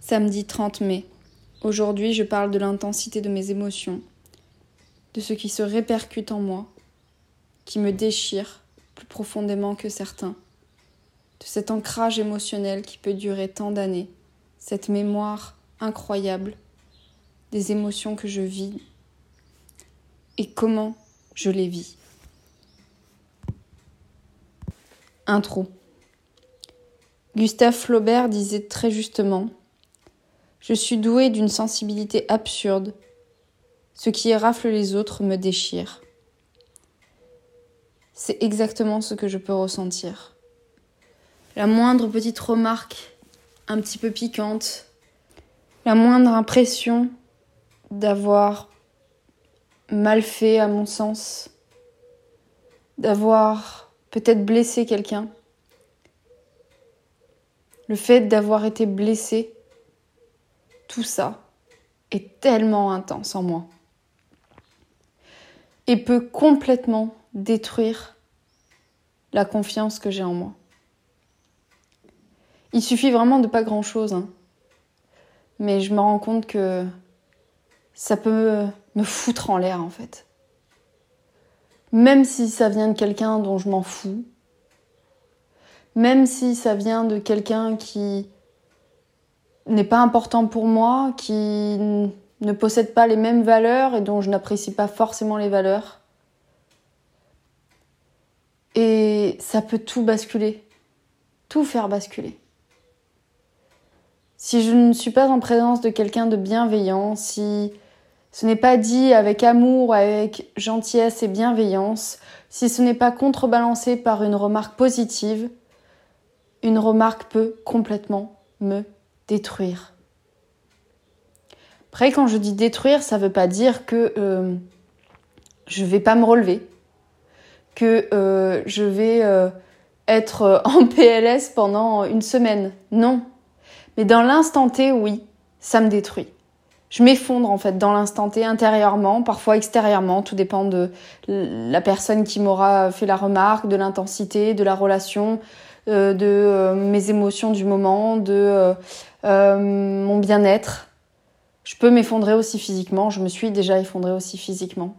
Samedi 30 mai. Aujourd'hui, je parle de l'intensité de mes émotions, de ce qui se répercute en moi, qui me déchire plus profondément que certains, de cet ancrage émotionnel qui peut durer tant d'années, cette mémoire incroyable des émotions que je vis et comment je les vis. Intro. Gustave Flaubert disait très justement Je suis doué d'une sensibilité absurde. Ce qui érafle les autres me déchire. C'est exactement ce que je peux ressentir. La moindre petite remarque, un petit peu piquante, la moindre impression d'avoir mal fait à mon sens, d'avoir peut-être blessé quelqu'un. Le fait d'avoir été blessé, tout ça est tellement intense en moi et peut complètement détruire la confiance que j'ai en moi. Il suffit vraiment de pas grand-chose. Hein. Mais je me rends compte que ça peut me foutre en l'air en fait. Même si ça vient de quelqu'un dont je m'en fous, même si ça vient de quelqu'un qui n'est pas important pour moi, qui ne possède pas les mêmes valeurs et dont je n'apprécie pas forcément les valeurs. Et ça peut tout basculer, tout faire basculer. Si je ne suis pas en présence de quelqu'un de bienveillant, si ce n'est pas dit avec amour, avec gentillesse et bienveillance, si ce n'est pas contrebalancé par une remarque positive, une remarque peut complètement me détruire. Après, quand je dis détruire, ça ne veut pas dire que euh, je vais pas me relever, que euh, je vais euh, être en PLS pendant une semaine. Non. Mais dans l'instant T, oui, ça me détruit je m'effondre en fait dans l'instant T intérieurement, parfois extérieurement, tout dépend de la personne qui m'aura fait la remarque, de l'intensité, de la relation, de mes émotions du moment, de euh, mon bien-être. Je peux m'effondrer aussi physiquement, je me suis déjà effondrée aussi physiquement.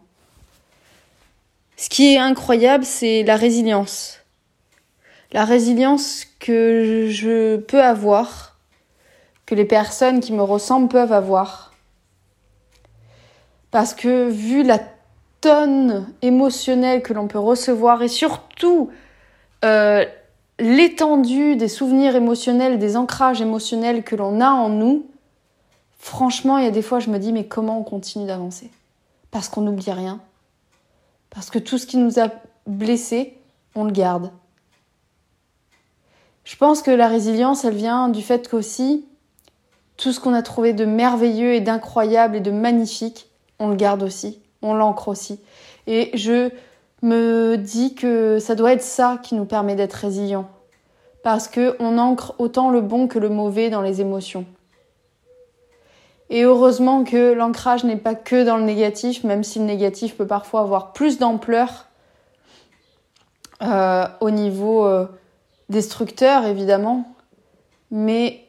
Ce qui est incroyable, c'est la résilience. La résilience que je peux avoir, que les personnes qui me ressemblent peuvent avoir parce que vu la tonne émotionnelle que l'on peut recevoir et surtout euh, l'étendue des souvenirs émotionnels, des ancrages émotionnels que l'on a en nous, franchement, il y a des fois, je me dis, mais comment on continue d'avancer? Parce qu'on n'oublie rien. Parce que tout ce qui nous a blessés, on le garde. Je pense que la résilience, elle vient du fait qu'aussi, tout ce qu'on a trouvé de merveilleux et d'incroyable et de magnifique, on le garde aussi, on l'ancre aussi. Et je me dis que ça doit être ça qui nous permet d'être résilients. Parce qu'on ancre autant le bon que le mauvais dans les émotions. Et heureusement que l'ancrage n'est pas que dans le négatif, même si le négatif peut parfois avoir plus d'ampleur euh, au niveau euh, destructeur, évidemment. Mais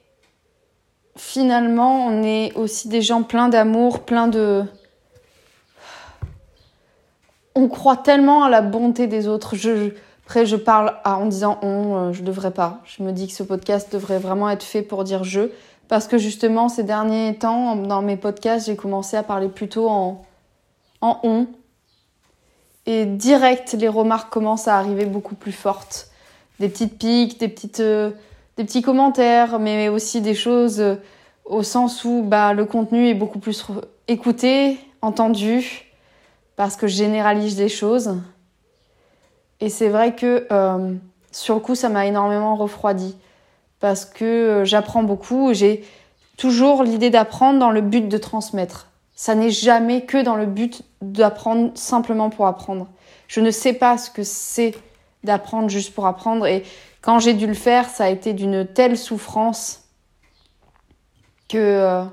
finalement, on est aussi des gens pleins d'amour, pleins de, on croit tellement à la bonté des autres. Je, après, je parle en disant on, euh, je devrais pas. Je me dis que ce podcast devrait vraiment être fait pour dire je. Parce que justement, ces derniers temps, dans mes podcasts, j'ai commencé à parler plutôt en, en on. Et direct, les remarques commencent à arriver beaucoup plus fortes. Des petites piques, des, petites, euh, des petits commentaires, mais aussi des choses euh, au sens où bah, le contenu est beaucoup plus écouté, entendu parce que je généralise des choses. Et c'est vrai que euh, sur le coup, ça m'a énormément refroidi parce que euh, j'apprends beaucoup. J'ai toujours l'idée d'apprendre dans le but de transmettre. Ça n'est jamais que dans le but d'apprendre simplement pour apprendre. Je ne sais pas ce que c'est d'apprendre juste pour apprendre. Et quand j'ai dû le faire, ça a été d'une telle souffrance que... Euh,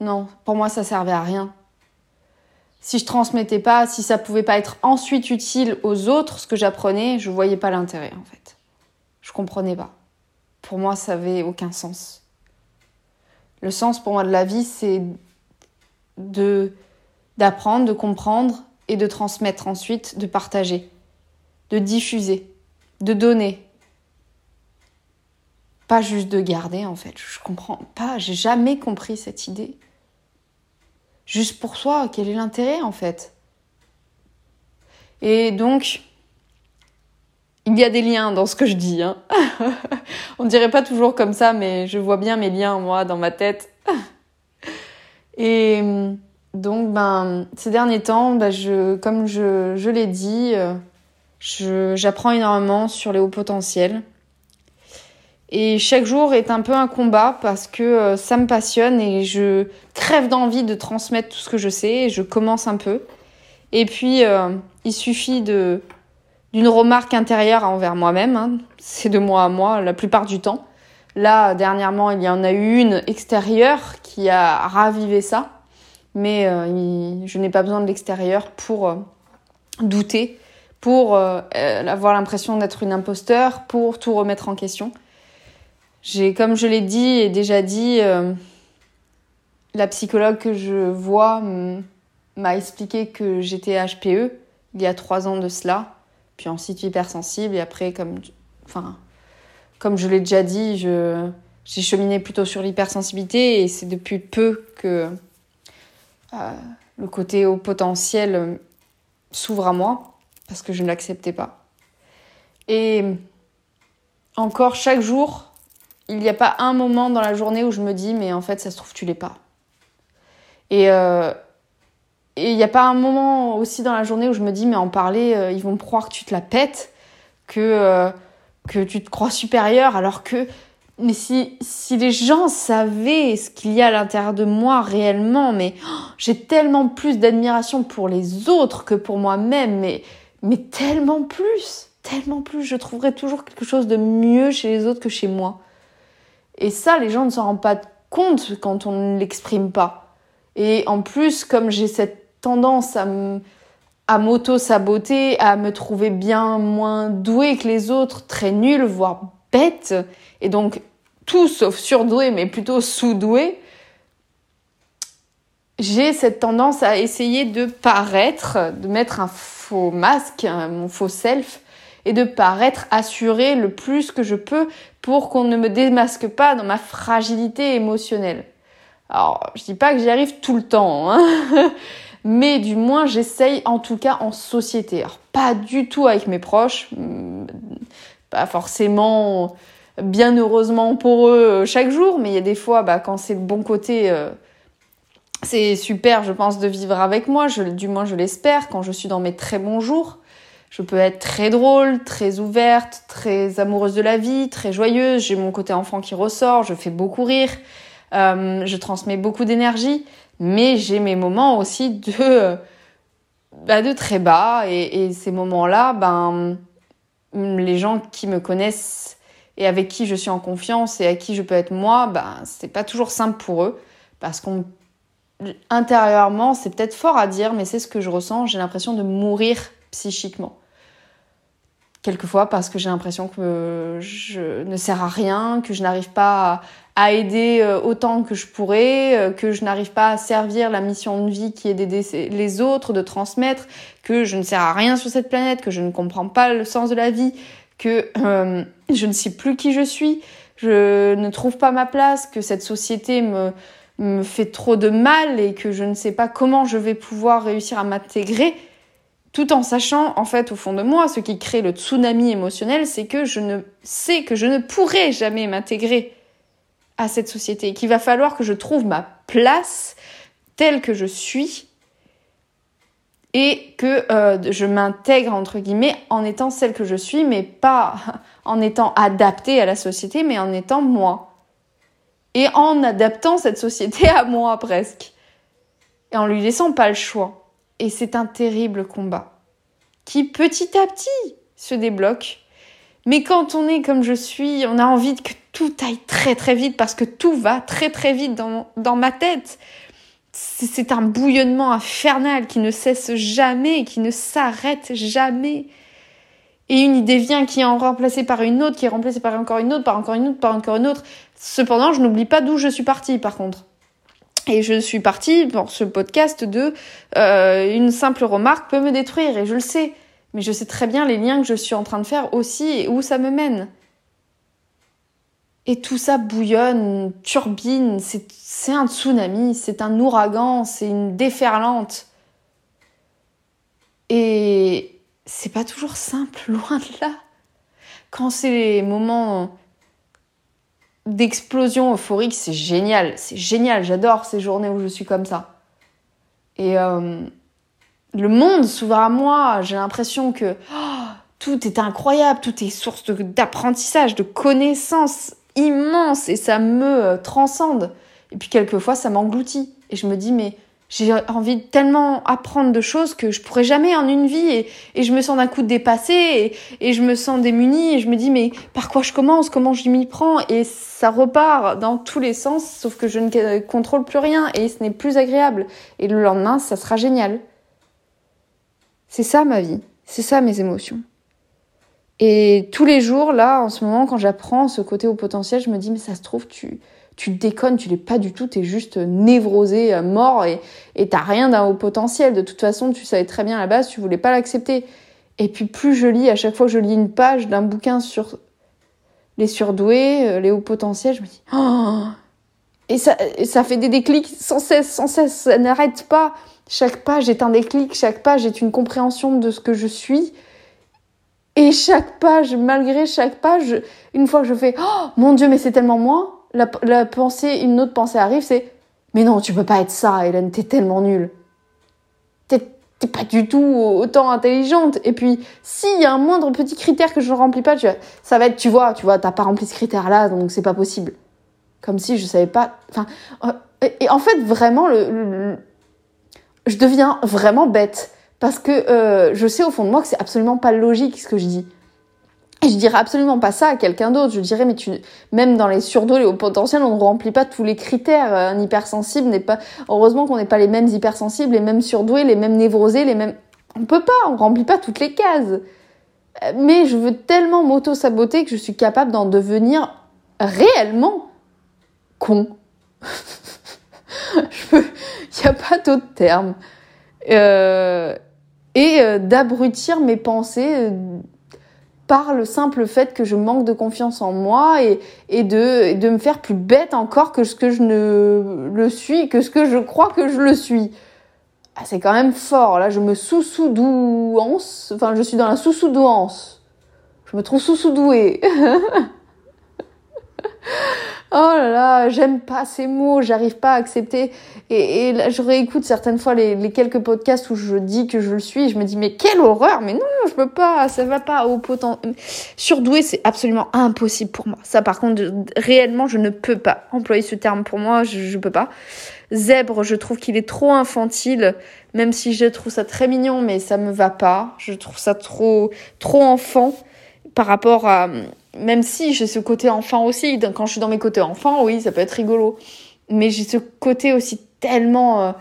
non, pour moi, ça servait à rien si je transmettais pas, si ça pouvait pas être ensuite utile aux autres, ce que j'apprenais, je voyais pas l'intérêt en fait. Je comprenais pas. pour moi, ça n'avait aucun sens. Le sens pour moi de la vie, c'est de d'apprendre, de comprendre et de transmettre ensuite, de partager, de diffuser, de donner. Pas juste de garder en fait. Je comprends pas, j'ai jamais compris cette idée. Juste pour soi, quel est l'intérêt en fait? Et donc, il y a des liens dans ce que je dis. Hein. On dirait pas toujours comme ça, mais je vois bien mes liens, moi, dans ma tête. Et donc, ben, ces derniers temps, ben, comme je, je l'ai dit, euh, j'apprends énormément sur les hauts potentiels. Et chaque jour est un peu un combat parce que euh, ça me passionne et je crève d'envie de transmettre tout ce que je sais et je commence un peu. Et puis, euh, il suffit de d'une remarque intérieure envers moi-même. Hein. C'est de moi à moi la plupart du temps. Là, dernièrement, il y en a eu une extérieure qui a ravivé ça. Mais euh, je n'ai pas besoin de l'extérieur pour douter, pour avoir l'impression d'être une imposteur, pour tout remettre en question. J'ai, comme je l'ai dit et déjà dit, la psychologue que je vois m'a expliqué que j'étais HPE il y a trois ans de cela puis ensuite hypersensible. Et après, comme, enfin, comme je l'ai déjà dit, je, j'ai cheminé plutôt sur l'hypersensibilité et c'est depuis peu que euh, le côté au potentiel s'ouvre à moi parce que je ne l'acceptais pas. Et encore chaque jour, il n'y a pas un moment dans la journée où je me dis mais en fait ça se trouve tu l'es pas. Et euh, il n'y a pas un moment aussi dans la journée où je me dis, mais en parler, euh, ils vont me croire que tu te la pètes, que, euh, que tu te crois supérieur, alors que. Mais si, si les gens savaient ce qu'il y a à l'intérieur de moi réellement, mais oh, j'ai tellement plus d'admiration pour les autres que pour moi-même, mais, mais tellement plus, tellement plus. Je trouverais toujours quelque chose de mieux chez les autres que chez moi. Et ça, les gens ne s'en rendent pas compte quand on ne l'exprime pas. Et en plus, comme j'ai cette tendance à m'auto-saboter, à me trouver bien moins douée que les autres, très nulle, voire bête, et donc tout sauf surdouée, mais plutôt sous-douée, j'ai cette tendance à essayer de paraître, de mettre un faux masque, mon faux self, et de paraître assurée le plus que je peux pour qu'on ne me démasque pas dans ma fragilité émotionnelle. Alors, je dis pas que j'y arrive tout le temps, hein mais du moins j'essaye en tout cas en société. Alors, pas du tout avec mes proches, hmm, pas forcément bien heureusement pour eux euh, chaque jour, mais il y a des fois bah, quand c'est le bon côté, euh, c'est super je pense de vivre avec moi, du moins je l'espère, quand je suis dans mes très bons jours. Je peux être très drôle, très ouverte, très amoureuse de la vie, très joyeuse. J'ai mon côté enfant qui ressort, je fais beaucoup rire, euh, je transmets beaucoup d'énergie mais j'ai mes moments aussi de, bah, de très bas. Et, ces moments-là, ben, les gens qui me connaissent et avec qui je suis en confiance et à qui je peux être moi, ben, c'est pas toujours simple pour eux. Parce qu'on, intérieurement, c'est peut-être fort à dire, mais c'est ce que je ressens. J'ai l'impression de mourir psychiquement quelquefois parce que j'ai l'impression que je ne sers à rien, que je n'arrive pas à, aider euh, autant que je pourrais, euh, que je n'arrive pas à servir la mission de vie qui est d'aider les autres, de transmettre, que je ne sers à rien sur cette planète, que je ne comprends pas le sens de la vie, que euh, je ne sais plus qui je suis, je ne trouve pas ma place, que cette société me, me fait trop de mal et que je ne sais pas comment je vais pouvoir réussir à m'intégrer tout en sachant, en fait, au fond de moi, ce qui crée le tsunami émotionnel, c'est que je ne sais que je ne pourrai jamais m'intégrer à cette société, qu'il va falloir que je trouve ma place telle que je suis et que euh, je m'intègre, entre guillemets, en étant celle que je suis, mais pas en étant adaptée à la société, mais en étant moi. Et en adaptant cette société à moi, presque. Et en lui laissant pas le choix. Et c'est un terrible combat qui petit à petit se débloque. Mais quand on est comme je suis, on a envie que tout aille très très vite parce que tout va très très vite dans, dans ma tête. C'est un bouillonnement infernal qui ne cesse jamais, qui ne s'arrête jamais. Et une idée vient qui est remplacée par une autre, qui est remplacée par encore une autre, par encore une autre, par encore une autre. Cependant, je n'oublie pas d'où je suis partie, par contre. Et je suis partie pour ce podcast de euh, une simple remarque peut me détruire, et je le sais. Mais je sais très bien les liens que je suis en train de faire aussi et où ça me mène. Et tout ça bouillonne, turbine, c'est un tsunami, c'est un ouragan, c'est une déferlante. Et c'est pas toujours simple, loin de là. Quand c'est les moments d'explosion euphorique, c'est génial, c'est génial, j'adore ces journées où je suis comme ça. Et euh, le monde s'ouvre à moi, j'ai l'impression que oh, tout est incroyable, tout est source d'apprentissage, de, connaissances immenses. Et ça me euh, transcende. Et puis quelquefois ça m'engloutit. Et je me dis mais j'ai envie de tellement apprendre de choses que je pourrais jamais en une vie et, je me sens d'un coup dépassée et, et, je me sens démunie et je me dis mais par quoi je commence? Comment je m'y prends? Et ça repart dans tous les sens sauf que je ne contrôle plus rien et ce n'est plus agréable. Et le lendemain ça sera génial. C'est ça ma vie. C'est ça mes émotions. Et tous les jours là en ce moment quand j'apprends ce côté au potentiel je me dis mais ça se trouve tu tu déconnes, tu l'es pas du tout, tu es juste névrosé, euh, mort et t'as rien d'un haut potentiel. De toute façon, tu savais très bien à la base, tu voulais pas l'accepter. Et puis plus je lis, à chaque fois que je lis une page d'un bouquin sur les surdoués, euh, les hauts potentiels, je me dis oh et ça, ça fait des déclics sans cesse, sans cesse, ça n'arrête pas. Chaque page est un déclic, chaque page est une compréhension de ce que je suis. Et chaque page, malgré chaque page, une fois que je fais oh mon Dieu, mais c'est tellement moi, la, pensée, une autre pensée arrive, c'est mais non, tu peux pas être ça, Hélène, t'es tellement nulle. T'es pas du tout autant intelligente. Et puis, s'il y a un moindre petit critère que je ne remplis pas, ça va être, tu vois, tu vois, t'as pas rempli ce critère-là, donc c'est pas possible. Comme si je savais pas. Enfin, euh, et en fait, vraiment, le, je deviens vraiment bête parce que euh, je sais au fond de moi que c'est absolument pas logique ce que je dis. Et je dirais absolument pas ça à quelqu'un d'autre. Je dirais, mais tu, même dans les surdos, les hauts potentiels, on ne remplit pas tous les critères. Un hypersensible n'est pas, heureusement qu'on n'est pas les mêmes hypersensibles, les mêmes surdoués, les mêmes névrosés, les mêmes, on peut pas, on remplit pas toutes les cases. Mais je veux tellement m'auto-saboter que je suis capable d'en devenir réellement con. il n'y a pas d'autre terme. Euh, et euh, d'abrutir mes pensées euh, par le simple fait que je manque de confiance en moi et, de, de me faire plus bête encore que ce que je ne le suis, que ce que je crois que je le suis. Ah, c'est quand même fort. Là, je me sous-sous-douance. Enfin, je suis dans la sous-sous-douance. Je me trouve sous-sous-douée. Oh là là, j'aime pas ces mots, j'arrive pas à accepter. Et, et là, je réécoute certaines fois les, les, quelques podcasts où je dis que je le suis. je me dis, mais quelle horreur, mais non, je peux pas, ça va pas au potentiel. Surdoué, c'est absolument impossible pour moi. Ça, par contre, réellement, je ne peux pas employer ce terme pour moi, je, je peux pas. Zèbre, je trouve qu'il est trop infantile, même si je trouve ça très mignon, mais ça me va pas. Je trouve ça trop, trop enfant par rapport à, même si j'ai ce côté enfant aussi, quand je suis dans mes côtés enfants, oui, ça peut être rigolo. Mais j'ai ce côté aussi tellement euh,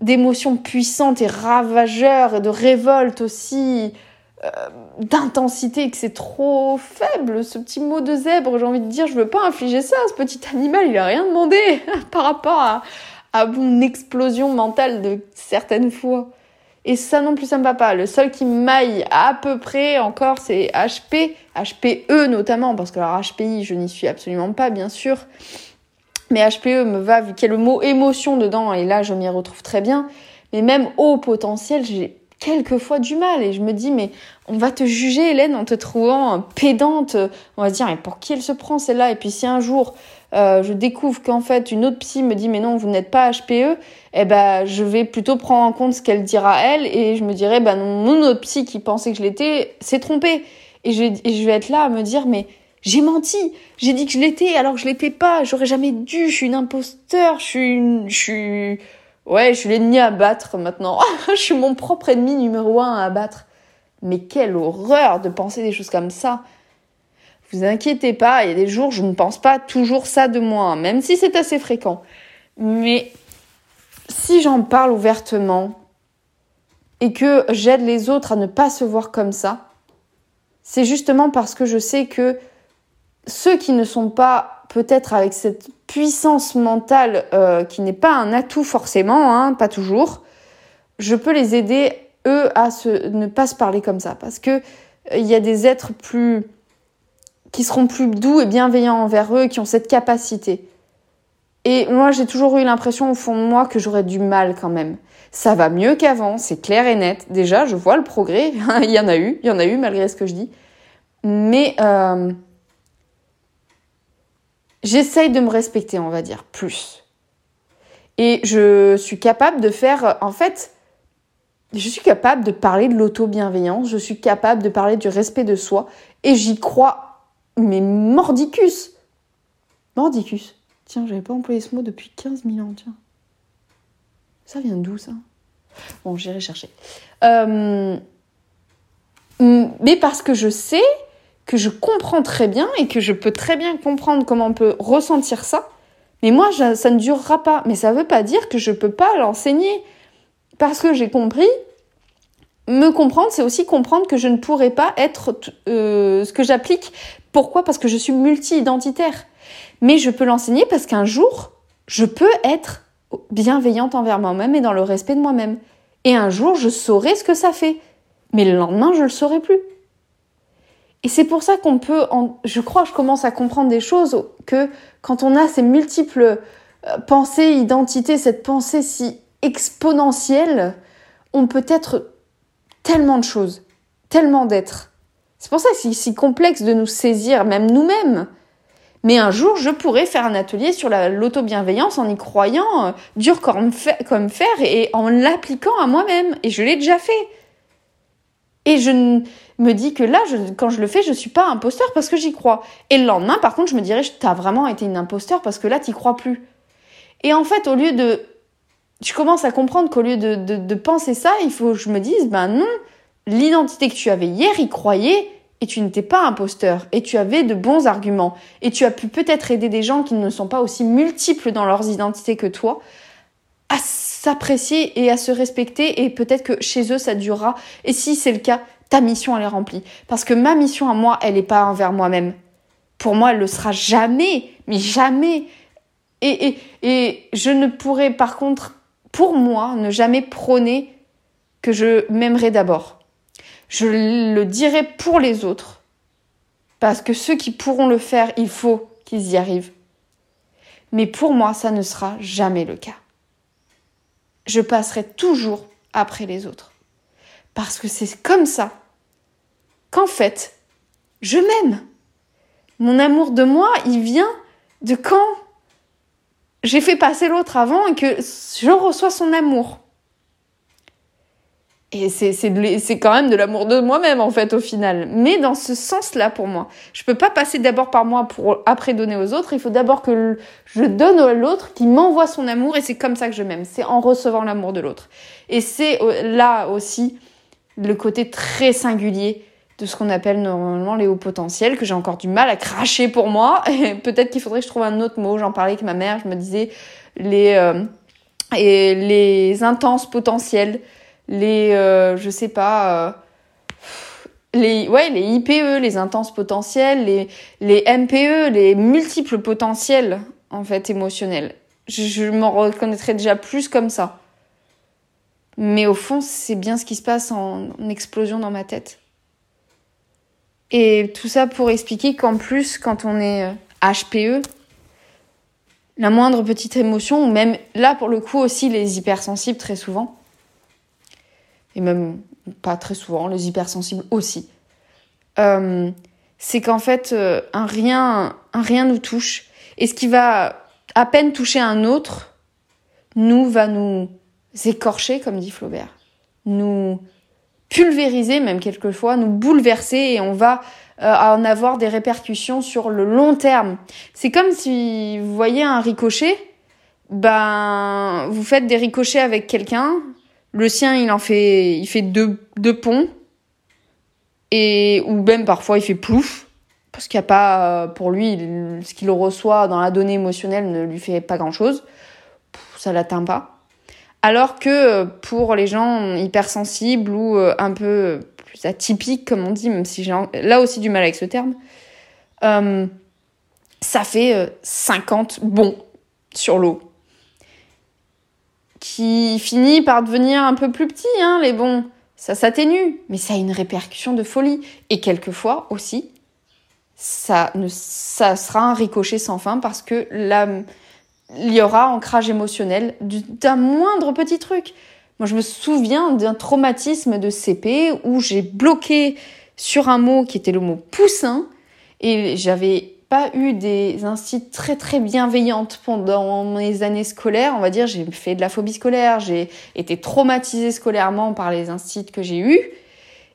d'émotions puissantes et ravageurs et de révolte aussi, euh, d'intensité que c'est trop faible. Ce petit mot de zèbre, j'ai envie de dire, je veux pas infliger ça à ce petit animal, il a rien demandé par rapport à, à mon explosion mentale de certaines fois. Et ça non plus, ça me va pas. Le seul qui maille à peu près encore, c'est HP, HPE notamment, parce que alors HPI, je n'y suis absolument pas, bien sûr. Mais HPE me va, vu qu'il y a le mot émotion dedans, et là, je m'y retrouve très bien. Mais même au potentiel, j'ai quelquefois du mal et je me dis mais on va te juger Hélène en te trouvant pédante on va se dire mais pour qui elle se prend celle-là? Et puis si un jour euh, je découvre qu'en fait une autre psy me dit mais non vous n'êtes pas HPE, eh ben je vais plutôt prendre en compte ce qu'elle dira elle. Et je me dirais ben non mon autre psy qui pensait que je l'étais s'est trompé et je, et je vais être là à me dire mais j'ai menti, j'ai dit que je l'étais alors que je l'étais pas, j'aurais jamais dû, je suis une imposteur, je suis une, je suis ouais je suis l'ennemi à battre maintenant, je suis mon propre ennemi numéro un à battre. Mais quelle horreur de penser des choses comme ça. Vous inquiétez pas, il y a des jours, je ne pense pas toujours ça de moi, même si c'est assez fréquent. Mais si j'en parle ouvertement et que j'aide les autres à ne pas se voir comme ça, c'est justement parce que je sais que ceux qui ne sont pas peut-être avec cette puissance mentale euh, qui n'est pas un atout forcément, hein, pas toujours, je peux les aider eux à ne pas se parler comme ça parce que il y a des êtres plus qui seront plus doux et bienveillants envers eux, qui ont cette capacité. Et moi, j'ai toujours eu l'impression au fond de moi que j'aurais du mal quand même. Ça va mieux qu'avant, c'est clair et net. Déjà, je vois le progrès. il y en a eu, il y en a eu malgré ce que je dis. Mais euh, j'essaye de me respecter, on va dire, plus. Et je suis capable de faire, en fait, je suis capable de parler de l'auto-bienveillance, je suis capable de parler du respect de soi, et j'y crois, mais mordicus. Mordicus. Tiens, j'avais pas employé ce mot depuis 15 000 ans, tiens. Ça vient d'où ça? Bon, j'irai chercher. Euh, mais parce que je sais que je comprends très bien et que je peux très bien comprendre comment on peut ressentir ça. Mais moi, ça ne durera pas. Mais ça ne veut pas dire que je ne peux pas l'enseigner. Parce que j'ai compris, me comprendre, c'est aussi comprendre que je ne pourrais pas être euh, ce que j'applique. Pourquoi? Parce que je suis multi-identitaire. Mais je peux l'enseigner parce qu'un jour, je peux être bienveillante envers moi-même et dans le respect de moi-même. Et un jour, je saurai ce que ça fait. Mais le lendemain, je ne le saurai plus. Et c'est pour ça qu'on peut, je crois, je commence à comprendre des choses que quand on a ces multiples euh, pensées, identités, cette pensée si exponentielle, on peut être tellement de choses, tellement d'êtres. C'est pour ça que c'est si complexe de nous saisir, même nous-mêmes. Mais un jour, je pourrais faire un atelier sur l'auto-bienveillance en y croyant euh, dur comme comme fer et en l'appliquant à moi-même. Et je l'ai déjà fait. Et je me dis que là, quand je le fais, je suis pas imposteur parce que j'y crois. Et le lendemain, par contre, je me dirais, t'as vraiment été une imposteur parce que là, t'y crois plus. Et en fait, au lieu de... Je commence à comprendre qu'au lieu de, de penser ça, il faut que je me dise, ben non, l'identité que tu avais hier, y croyais, et tu n'étais pas imposteur et tu avais de bons arguments et tu as pu peut-être aider des gens qui ne sont pas aussi multiples dans leurs identités que toi à s'apprécier et à se respecter et peut-être que chez eux ça durera. Et si c'est le cas ta mission elle est remplie. Parce que ma mission à moi elle n'est pas envers moi-même. Pour moi elle le sera jamais mais jamais. Et, et, et je ne pourrai par contre pour moi ne jamais prôner que je m'aimerai d'abord je le dirai pour les autres. Parce que ceux qui pourront le faire, il faut qu'ils y arrivent. Mais pour moi, ça ne sera jamais le cas. Je passerai toujours après les autres. Parce que c'est comme ça qu'en fait, je m'aime. Mon amour de moi, il vient de quand j'ai fait passer l'autre avant et que je reçois son amour. Et c'est quand même de l'amour de moi-même, en fait, au final. Mais dans ce sens-là, pour moi. Je peux pas passer d'abord par moi pour après donner aux autres. Il faut d'abord que je donne à l'autre qui m'envoie son amour et c'est comme ça que je m'aime. C'est en recevant l'amour de l'autre. Et c'est euh, là aussi le côté très singulier de ce qu'on appelle normalement les hauts potentiels, que j'ai encore du mal à cracher pour moi. Peut-être qu'il faudrait que je trouve un autre mot. J'en parlais avec ma mère, je me disais les, euh, et les intenses potentiels les, euh, je sais pas, euh, les, ouais, les IPE, les intenses potentiels, les, les MPE, les multiples potentiels, en fait, émotionnels. Je, m'en reconnaîtrais déjà plus comme ça. Mais au fond, c'est bien ce qui se passe en, en explosion dans ma tête. Et tout ça pour expliquer qu'en plus, quand on est HPE, euh, la moindre petite émotion, ou même là pour le coup aussi les hypersensibles très souvent, et même pas très souvent, les hypersensibles aussi, euh, c'est qu'en fait, euh, un, rien, un rien nous touche. Et ce qui va à peine toucher un autre, nous va nous écorcher, comme dit Flaubert, nous pulvériser même quelquefois, nous bouleverser et on va euh, en avoir des répercussions sur le long terme. C'est comme si vous voyez un ricochet, ben vous faites des ricochets avec quelqu'un, le sien, il en fait, il fait deux, ponts. Et, ou même parfois il fait plouf. Parce qu'il n'y a pas, pour lui, ce qu'il reçoit dans la donnée émotionnelle ne lui fait pas grand chose. Ça l'atteint pas. Alors que pour les gens hypersensibles ou un peu plus atypiques, comme on dit, même si j'ai là aussi du mal avec ce terme, ça fait 50 bons sur l'eau qui finit par devenir un peu plus petit, hein, les bons. Ça s'atténue, mais ça a une répercussion de folie. Et quelquefois aussi, ça, ne, ça sera un ricochet sans fin parce que là, il y aura ancrage émotionnel d'un moindre petit truc. Moi, je me souviens d'un traumatisme de CP où j'ai bloqué sur un mot qui était le mot poussin et j'avais pas eu des instituts très très bienveillantes pendant mes années scolaires. On va dire, j'ai fait de la phobie scolaire, j'ai été traumatisée scolairement par les instituts que j'ai eus.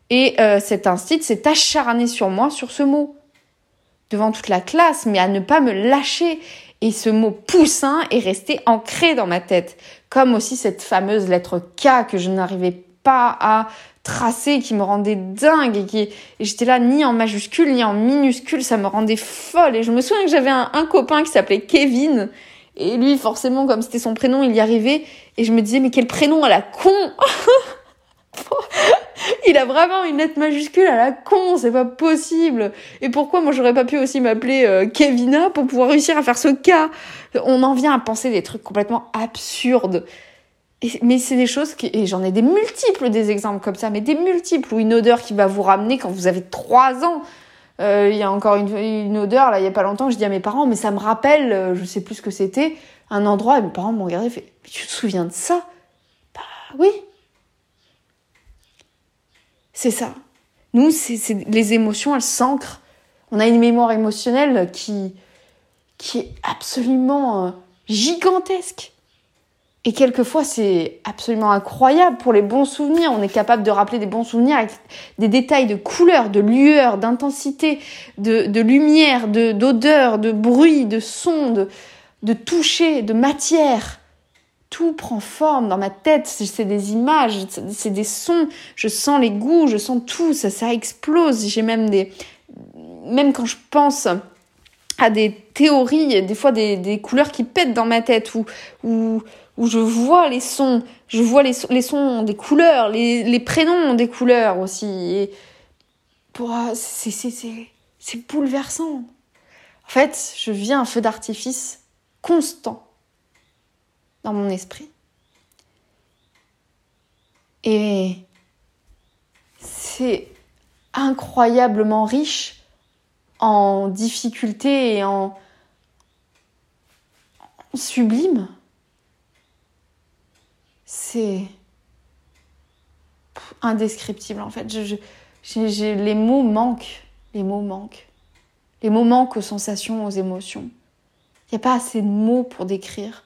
Et euh, cet institut s'est acharné sur moi, sur ce mot, devant toute la classe, mais à ne pas me lâcher. Et ce mot poussin est resté ancré dans ma tête. Comme aussi cette fameuse lettre K que je n'arrivais pas à tracé qui me rendait dingue et qui j'étais là ni en majuscule ni en minuscule ça me rendait folle. Et je me souviens que j'avais un, copain qui s'appelait Kevin. Et lui forcément comme c'était son prénom il y arrivait. Et je me disais mais quel prénom à la con il a vraiment une lettre majuscule à la con, c'est pas possible. Et pourquoi moi j'aurais pas pu aussi m'appeler euh, Kevina pour pouvoir réussir à faire ce cas? On en vient à penser des trucs complètement absurdes mais c'est des choses qui, et j'en ai des multiples des exemples comme ça, mais des multiples, ou une odeur qui va vous ramener quand vous avez trois ans. Euh, il y a encore une, odeur, là, il y a pas longtemps, je dis à mes parents, mais ça me rappelle, euh, je sais plus ce que c'était, un endroit, et mes parents m'ont regardé fait, mais tu te souviens de ça? Bah oui. C'est ça. Nous, c'est, les émotions, elles s'ancrent. On a une mémoire émotionnelle qui, qui est absolument euh, gigantesque. Et quelquefois, c'est absolument incroyable pour les bons souvenirs. On est capable de rappeler des bons souvenirs avec des détails de couleur, de lueur, d'intensité, de, de, lumière, de, d'odeur, de bruit, de son, de, de toucher, de matière. Tout prend forme dans ma tête. C'est des images, c'est des sons. Je sens les goûts, je sens tout. Ça, ça explose. J'ai même des, même quand je pense à des théories, des fois des, des couleurs qui pètent dans ma tête ou, ou, où je vois les sons, je vois les, les sons des couleurs, les, prénoms des couleurs aussi. C'est, c'est bouleversant. En fait, je vis un feu d'artifice constant dans mon esprit. Et c'est incroyablement riche en difficultés et en sublime c'est indescriptible en fait. Je, les mots manquent. Les mots manquent. Les mots manquent aux sensations, aux émotions. Il n'y a pas assez de mots pour décrire.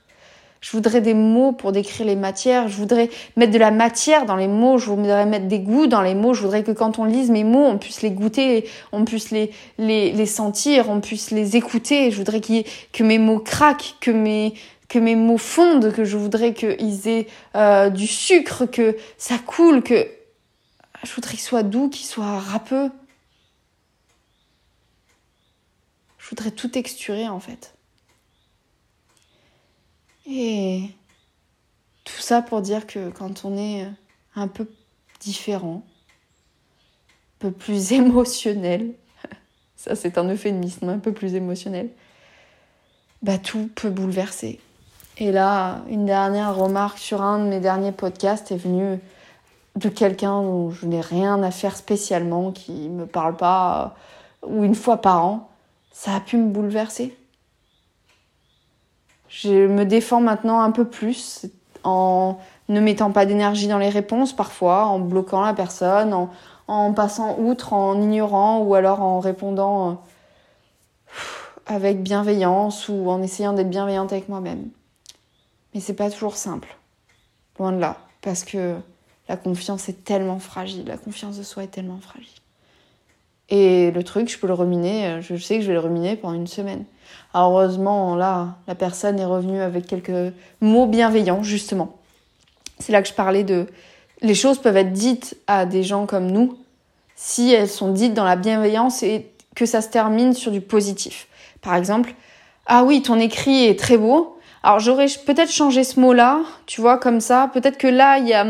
Je voudrais des mots pour décrire les matières. Je voudrais mettre de la matière dans les mots. Je voudrais mettre des goûts dans les mots. Je voudrais que quand on lise mes mots, on puisse les goûter, on puisse les, les, les sentir, on puisse les écouter. Je voudrais que mes mots craquent, que mes, que mes mots fondent, que je voudrais qu'ils aient euh, du sucre, que ça coule, que je voudrais qu'ils soient doux, qu'ils soient râpeux. Je voudrais tout texturer en fait. Et tout ça pour dire que quand on est un peu différent, un peu plus émotionnel, ça c'est un euphémisme, un peu plus émotionnel, bah tout peut bouleverser. Et là, une dernière remarque sur un de mes derniers podcasts est venue de quelqu'un dont je n'ai rien à faire spécialement, qui me parle pas, ou une fois par an. Ça a pu me bouleverser. Je me défends maintenant un peu plus en ne mettant pas d'énergie dans les réponses parfois, en bloquant la personne, en, en passant outre, en ignorant ou alors en répondant euh, avec bienveillance ou en essayant d'être bienveillante avec moi-même. Mais c'est pas toujours simple. Loin de là. Parce que la confiance est tellement fragile. La confiance de soi est tellement fragile. Et le truc, je peux le ruminer, euh, je sais que je vais le ruminer pendant une semaine. Heureusement, là, la personne est revenue avec quelques mots bienveillants, justement. C'est là que je parlais de... Les choses peuvent être dites à des gens comme nous si elles sont dites dans la bienveillance et que ça se termine sur du positif. Par exemple, ah oui, ton écrit est très beau, Alors j'aurais peut-être changé ce mot-là, tu vois, comme ça. Peut-être que là, il y a,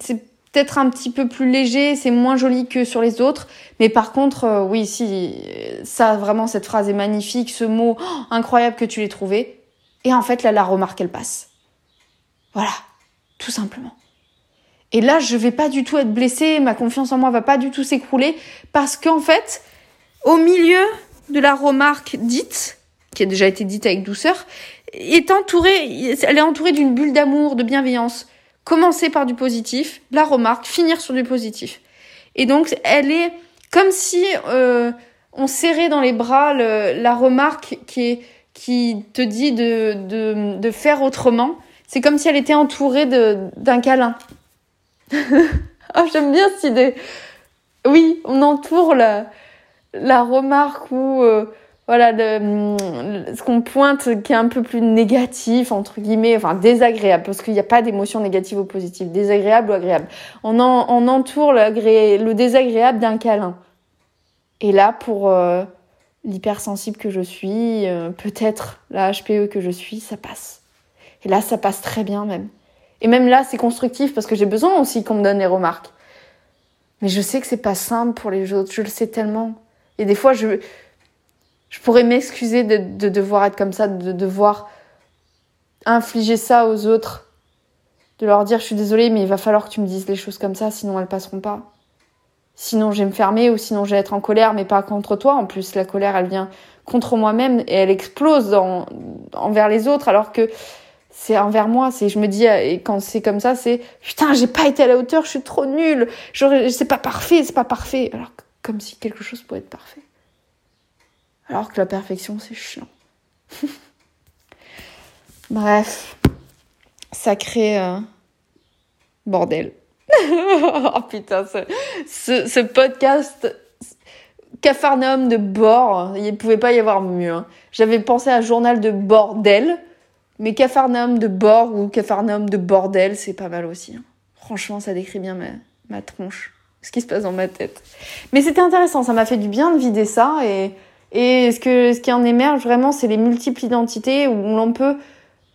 c'est peut-être un petit peu plus léger, c'est moins joli que sur les autres. Mais par contre, euh, oui, si, ça, vraiment, cette phrase est magnifique, ce mot oh, incroyable que tu l'aies trouvé. Et en fait, là, la remarque, elle passe. Voilà, tout simplement. Et là, je vais pas du tout être blessée, ma confiance en moi va pas du tout s'écrouler, parce qu'en fait, au milieu de la remarque dite, qui a déjà été dite avec douceur, est entourée, elle est entourée d'une bulle d'amour, de bienveillance. Commencer par du positif, la remarque, finir sur du positif. Et donc, elle est comme si euh, on serrait dans les bras la remarque qui, qui te dit de, de, faire autrement. C'est comme si elle était entourée d'un câlin. oh, J'aime bien cette idée. Oui, on entoure la, la remarque ou voilà le, ce qu'on pointe qui est un peu plus négatif entre guillemets, enfin désagréable parce qu'il n'y a pas d'émotion négative ou positive, désagréable ou agréable. On, on entoure le, le désagréable d'un câlin. Et là, pour euh, l'hypersensible que je suis, euh, peut-être la HPE que je suis, ça passe. Et là, ça passe très bien même. Et même là, c'est constructif parce que j'ai besoin aussi qu'on me donne les remarques. Mais je sais que c'est pas simple pour les autres, je le sais tellement. Et des fois, je, je pourrais m'excuser de, de, devoir être comme ça, de devoir infliger ça aux autres, de leur dire je suis désolée, mais il va falloir que tu me dises les choses comme ça, sinon elles passeront pas. Sinon, je vais me fermer ou sinon je vais être en colère, mais pas contre toi. En plus, la colère, elle vient contre moi-même et elle explose envers les autres, alors que c'est envers moi. C'est, je me dis, et quand c'est comme ça, c'est putain, j'ai pas été à la hauteur, je suis trop nulle, c'est pas parfait, c'est pas parfait. Alors, comme si quelque chose pouvait être parfait. Alors que la perfection, c'est chiant. Bref, sacré euh, bordel. oh putain, ce, podcast Cafarnaum de bord, il ne pouvait pas y avoir mieux. Hein. J'avais pensé à journal de bordel, mais Cafarnaum de bord ou Cafarnaum de bordel, c'est pas mal aussi. Hein. Franchement, ça décrit bien ma, ma tronche, ce qui se passe dans ma tête. Mais c'était intéressant, ça m'a fait du bien de vider ça et, et ce, que, ce qui en émerge vraiment, c'est les multiples identités où l'on peut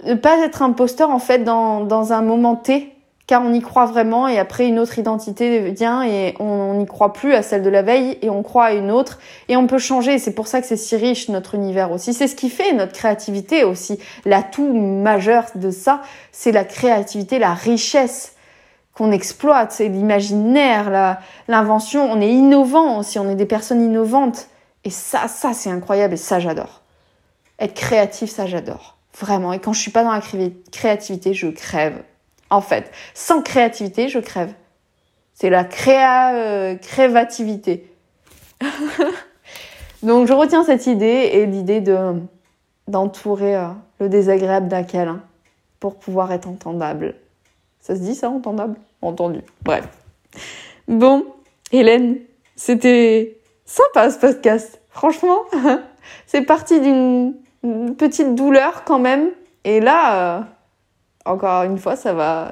ne pas être imposteur en fait dans, dans un moment T car on y croit vraiment et après une autre identité vient et on n'y croit plus à celle de la veille et on croit à une autre et on peut changer. C'est pour ça que c'est si riche notre univers aussi. C'est ce qui fait notre créativité aussi. L'atout majeur de ça, c'est la créativité, la richesse qu'on exploite, c'est l'imaginaire, l'invention. On est innovant aussi, on est des personnes innovantes. Et ça, ça c'est incroyable et ça j'adore. Être créatif, ça j'adore. Vraiment. Et quand je suis pas dans la créativité, je crève en fait. Sans créativité, je crève. C'est la créa, euh, créativité. Donc je retiens cette idée et l'idée de d'entourer euh, le désagréable d'un câlin pour pouvoir être entendable. Ça se dit ça, entendable? Entendu. Bref. Bon, Hélène, c'était sympa ce podcast. Franchement, c'est parti d'une petite douleur quand même. Et là, euh, encore une fois, ça va.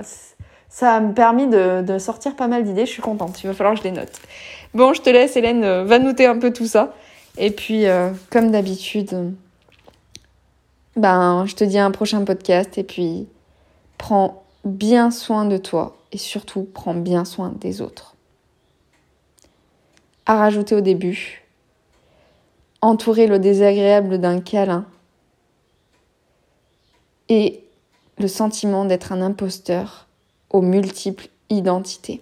Ça permis de, sortir pas mal d'idées. Je suis contente. Il va falloir que je les note. Bon, je te laisse, Hélène, euh, va noter un peu tout ça. Et puis, euh, comme d'habitude, ben, je te dis à un prochain podcast. Et puis, prends bien soin de toi. Et surtout, prends bien soin des autres. À rajouter au début, entourer le désagréable d'un câlin. Et le sentiment d'être un imposteur aux multiples identités.